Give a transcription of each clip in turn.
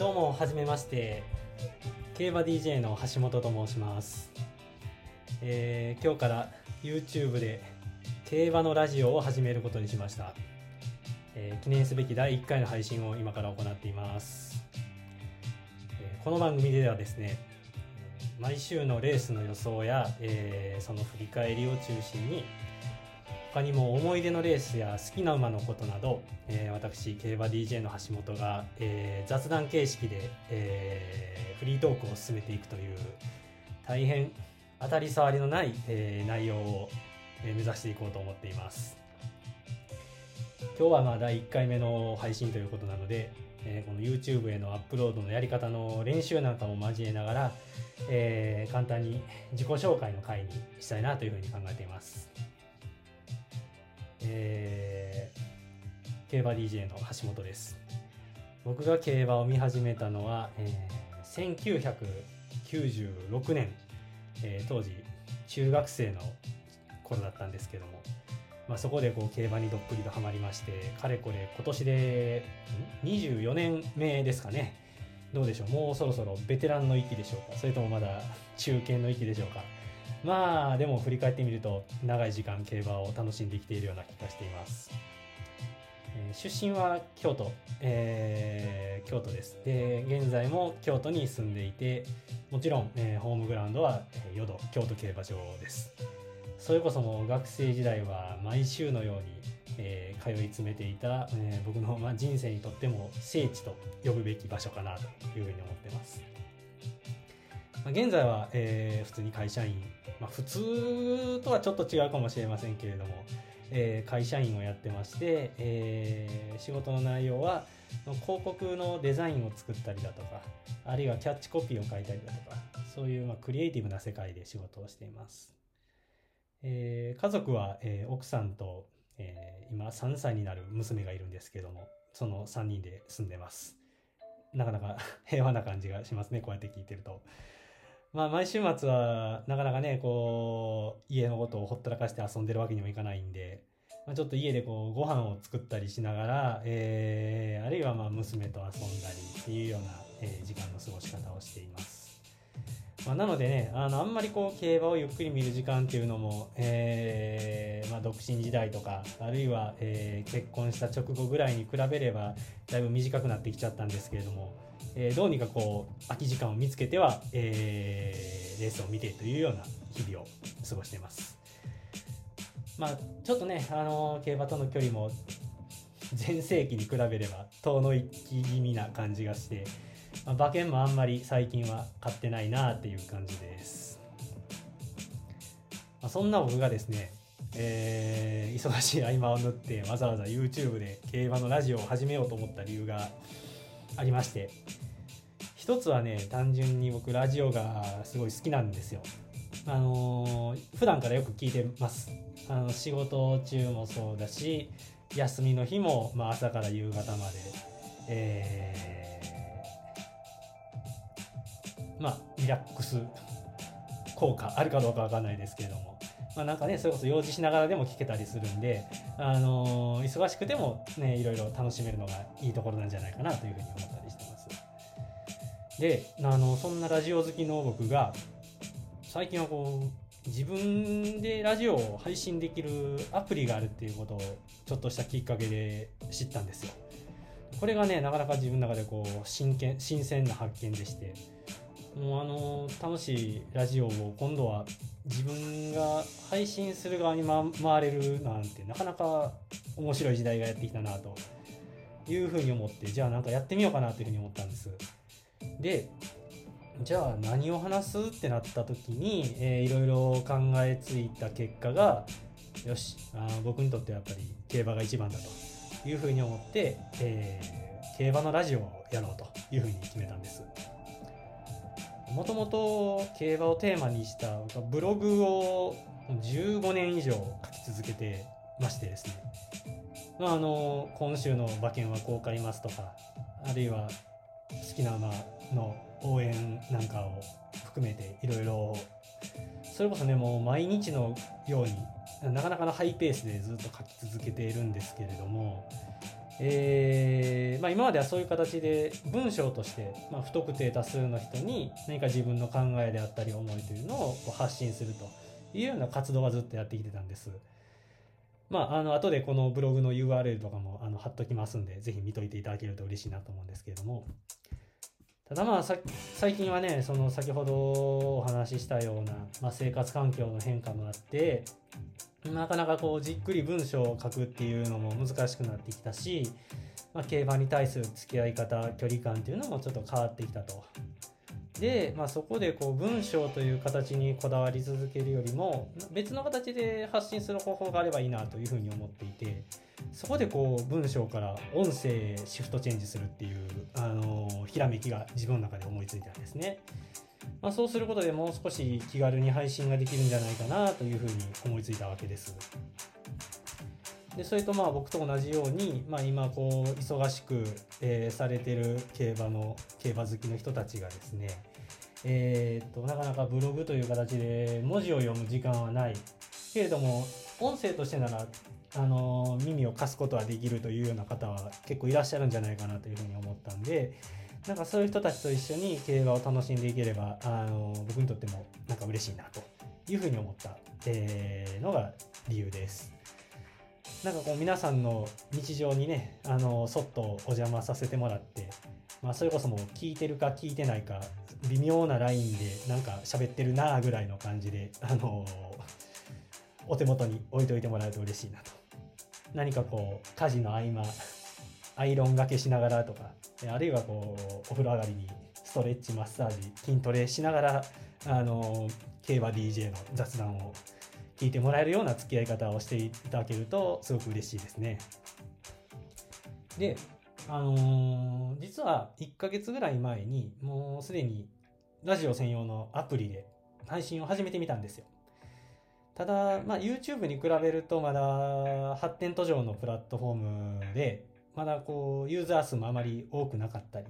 どうもはじめまして。競馬 DJ の橋本と申します、えー今日から YouTube で競馬のラジオを始めることにしました、えー記念すべき第1回の配信を今から行っています、えーこの番組ではですね毎週のレースの予想や、えーその振り返りを中心に他にも思い出のレースや好きな馬のことなど、えー私競馬 DJ の橋本が、えー雑談形式で、えーフリートークを進めていくという大変当たり障りのない、えー内容を、目指していこうと思っています。今日はまあ第1回目の配信ということなので、えーこの YouTube へのアップロードのやり方の練習なんかも交えながら、えー簡単に自己紹介の回にしたいなというふうに考えています。えー競馬 DJ の橋本です。僕が競馬を見始めたのは、えー1996年、えー当時中学生の頃だったんですけども、まあ、そこでこう競馬にどっぷりとハマりましてかれこれ今年で24年目ですかね。どうでしょう？もうそろそろベテランの域でしょうか？それともまだ中堅の域でしょうか？まあでも振り返ってみると長い時間競馬を楽しんできているような気がしています、えー出身は京都、えー京都です。で現在も京都に住んでいてもちろん、えーホームグラウンドは、えー淀京都競馬場です。それこそも学生時代は毎週のように、えー通い詰めていた、えー僕の、まあ、人生にとっても聖地と呼ぶべき場所かなというふうに思ってます。ま現在は、えー普通に会社員、まあ、普通とはちょっと違うかもしれませんけれども、えー会社員をやってまして、えー仕事の内容は広告のデザインを作ったりだとかあるいはキャッチコピーを書いたりだとかそういう、まあ、クリエイティブな世界で仕事をしています、えー家族は、えー奥さんと、えー今3歳になる娘がいるんですけどもその3人で住んでます。なかなか 平和な感じがしますねこうやって聞いてると。まあ毎週末はなかなかねこう家のことをほったらかして遊んでるわけにもいかないんで、まあ、ちょっと家でこうご飯を作ったりしながら、えーあるいはまあ娘と遊んだりっていうような、えー時間の過ごし方をしています、まあ、なのでねあのあんまりこう競馬をゆっくり見る時間っていうのも、えーまあ、独身時代とかあるいは、えー結婚した直後ぐらいに比べればだいぶ短くなってきちゃったんですけれども、えーどうにかこう空き時間を見つけては、えーレースを見てというような日々を過ごしています。まあちょっとね、あの競馬との距離も全盛期に比べれば遠の行き気味な感じがして、まあ馬券もあんまり最近は買ってないなっていう感じです、まあ、そんな僕がですねえー忙しい合間を縫ってわざわざ YouTube で競馬のラジオを始めようと思った理由がありまして。一つはね単純に僕ラジオがすごい好きなんですよ。あのー普段からよく聞いてます。あの仕事中もそうだし休みの日も、まあ、朝から夕方まで。えーまあリラックス効果あるかどうかわかんないですけれども。まあなんかねそれこそ用事しながらでも聞けたりするんであのー忙しくてもねいろいろ楽しめるのがいいところなんじゃないかなというふうに思ったりしてます。であのそんなラジオ好きの僕が最近はこう自分でラジオを配信できるアプリがあるっていうことをちょっとしたきっかけで知ったんですよ。これがねなかなか自分の中でこう真剣新鮮な発見でしてもうあの楽しいラジオを今度は自分が配信する側にま回れるなんてなかなか面白い時代がやってきたなというふうに思ってじゃあなんかやってみようかなというふうに思ったんです。でじゃあ何を話すってなった時に、えーいろいろ考えついた結果がよしあ僕にとってはやっぱり競馬が一番だというふうに思って、えー競馬のラジオをやろうというふうに決めたんです。もともと競馬をテーマにしたブログを15年以上書き続けてましてですね、まあ、あの今週の馬券はこう買いますとかあるいは好きな馬の応援なんかを含めていろいろそれこそねもう毎日のようになかなかのハイペースでずっと書き続けているんですけれどもえーまあ、今まではそういう形で文章として、まあ、不特定多数の人に何か自分の考えであったり思いというのを発信するというような活動はずっとやってきてたんです。まあ、あの後でこのブログの URL とかもあの貼っときますんで、ぜひ見といていただけると嬉しいなと思うんですけれども、ただまあ最近はね、その先ほどお話ししたような、まあ、生活環境の変化もあって、なかなかこうじっくり文章を書くっていうのも難しくなってきたし、まあ、競馬に対する付き合い方距離感っていうのもちょっと変わってきたと。で、まあ、そこでこう文章という形にこだわり続けるよりも別の形で発信する方法があればいいなというふうに思っていてそこでこう文章から音声シフトチェンジするっていう、あの、ひらめきが自分の中で思いついたんですね。まあ、そうすることでもう少し気軽に配信ができるんじゃないかなというふうに思いついたわけです。でそれとまあ僕と同じように、まあ、今こう忙しく、えー、されてる競馬の競馬好きの人たちがですね、えー、となかなかブログという形で文字を読む時間はないけれども音声としてならあの耳を貸すことはできるというような方は結構いらっしゃるんじゃないかなというふうに思ったんでなんかそういう人たちと一緒に競馬を楽しんでいければあの僕にとってもなんか嬉しいなというふうに思った、えー、のが理由です。なんかこう皆さんの日常にねあのそっとお邪魔させてもらって、まあ、それこそもう聞いてるか聞いてないか微妙なラインでなんか喋ってるなぐらいの感じで、あのお手元に置いといてもらうと嬉しいなと。何かこう家事の合間アイロンがけしながらとかあるいはこうお風呂上がりにストレッチマッサージ筋トレしながらあの競馬 DJ の雑談を聞いてもらえるような付き合い方をしていただけるとすごく嬉しいですね。で、あのー、実は1ヶ月ぐらい前にもうすでにラジオ専用のアプリで配信を始めてみたんですよ。ただ、まあ、YouTube に比べるとまだ発展途上のプラットフォームでまだこうユーザー数もあまり多くなかったり、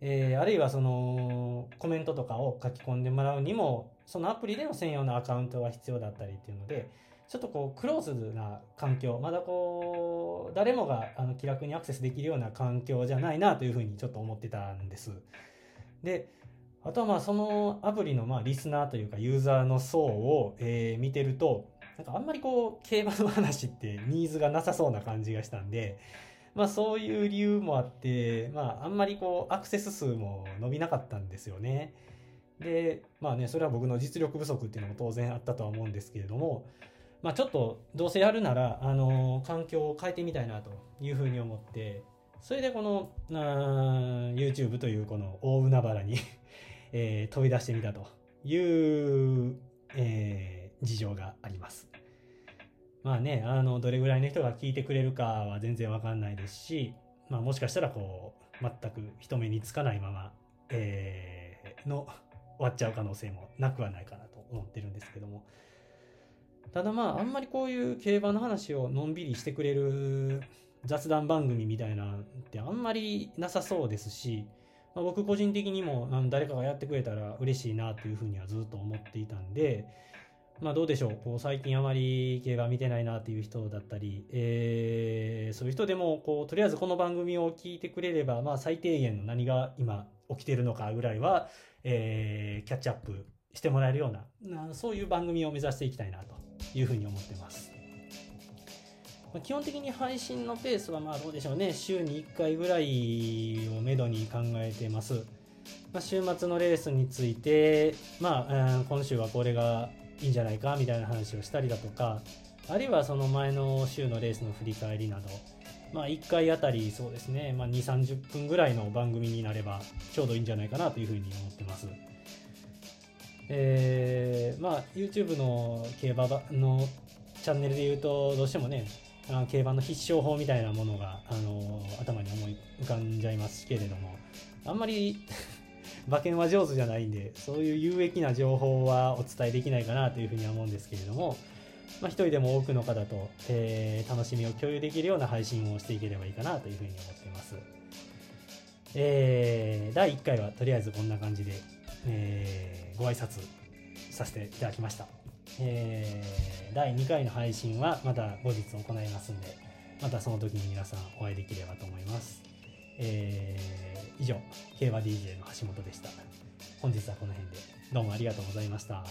えー、あるいはそのコメントとかを書き込んでもらうにもそのアプリでの専用のアカウントが必要だったりっていうのでちょっとこうクローズな環境まだこう誰もがあの気楽にアクセスできるような環境じゃないなというふうにちょっと思ってたんです。であとはまあそのアプリのまあリスナーというかユーザーの層を、えー、見てるとなんかあんまりこう競馬の話ってニーズがなさそうな感じがしたんでまあそういう理由もあって、まああんまりこうアクセス数も伸びなかったんですよね。で、まあね、それは僕の実力不足っていうのも当然あったとは思うんですけれども、まあちょっとどうせやるなら、あの、環境を変えてみたいなというふうに思って、それでこの、YouTube というこの大海原に えー、飛び出してみたという、えー、事情があります。まあね、あの、どれぐらいの人が聞いてくれるかは全然わかんないですし、まあもしかしたらこう、全く人目につかないまま、えー、の、終わっちゃう可能性もなくはないかなと思ってるんですけども。ただまあ、あんまりこういう競馬の話をのんびりしてくれる雑談番組みたいなってあんまりなさそうですし、まあ、僕個人的にも誰かがやってくれたら嬉しいなというふうにはずっと思っていたんで、まあどうでしょう。こう最近あまり競馬見てないなっていう人だったり、えー、そういう人でも、こう、とりあえずこの番組を聞いてくれれば、まあ最低限の何が今起きてるのかぐらいは、えー、キャッチアップしてもらえるような、そういう番組を目指していきたいなというふうに思ってます。まあ、基本的に配信のペースはまあどうでしょうね。週に1回ぐらいをめどに考えてます。まあ、週末のレースについて、まあ、今週はこれがいいんじゃないかみたいな話をしたりだとかあるいはその前の週のレースの振り返りなど、まあ、1回あたりそうですね、まあ、2 3 0分ぐらいの番組になればちょうどいいんじゃないかなというふうに思ってます。えー、まあ YouTube の競馬のチャンネルで言うとどうしてもね競馬の必勝法みたいなものが、あの頭に思い浮かんじゃいますけれどもあんまり馬券は上手じゃないんで、そういう有益な情報はお伝えできないかなというふうには思うんですけれども、まあ、一人でも多くの方と、えー、楽しみを共有できるような配信をしていければいいかなというふうに思っています。えー、第1回はとりあえずこんな感じで、えー、ご挨拶させていただきました。えー、第2回の配信はまた後日行いますんで、またその時に皆さんお会いできればと思います。えー以上、競馬 DJ の橋本でした。本日はこの辺でどうもありがとうございました。